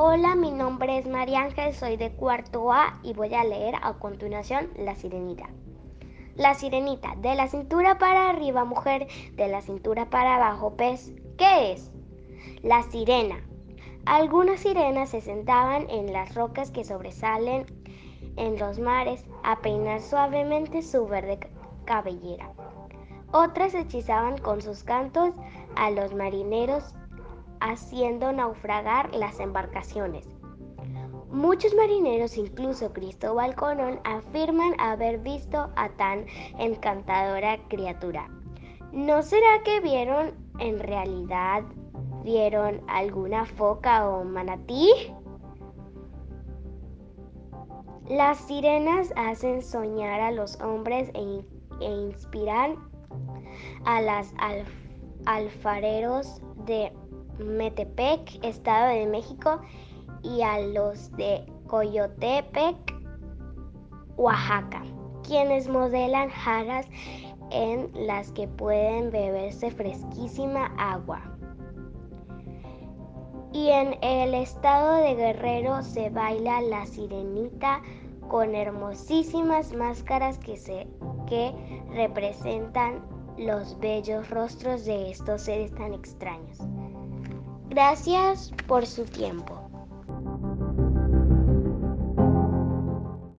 Hola, mi nombre es María Ángel, soy de cuarto A y voy a leer a continuación La Sirenita. La sirenita, de la cintura para arriba mujer, de la cintura para abajo pez. ¿Qué es? La sirena. Algunas sirenas se sentaban en las rocas que sobresalen en los mares a peinar suavemente su verde cabellera. Otras hechizaban con sus cantos a los marineros haciendo naufragar las embarcaciones. Muchos marineros, incluso Cristóbal Colón, afirman haber visto a tan encantadora criatura. ¿No será que vieron en realidad, vieron alguna foca o manatí? Las sirenas hacen soñar a los hombres e, e inspiran a las alfareros de Metepec, Estado de México, y a los de Coyotepec, Oaxaca, quienes modelan jarras en las que pueden beberse fresquísima agua. Y en el estado de Guerrero se baila la sirenita con hermosísimas máscaras que, se, que representan los bellos rostros de estos seres tan extraños. Gracias por su tiempo.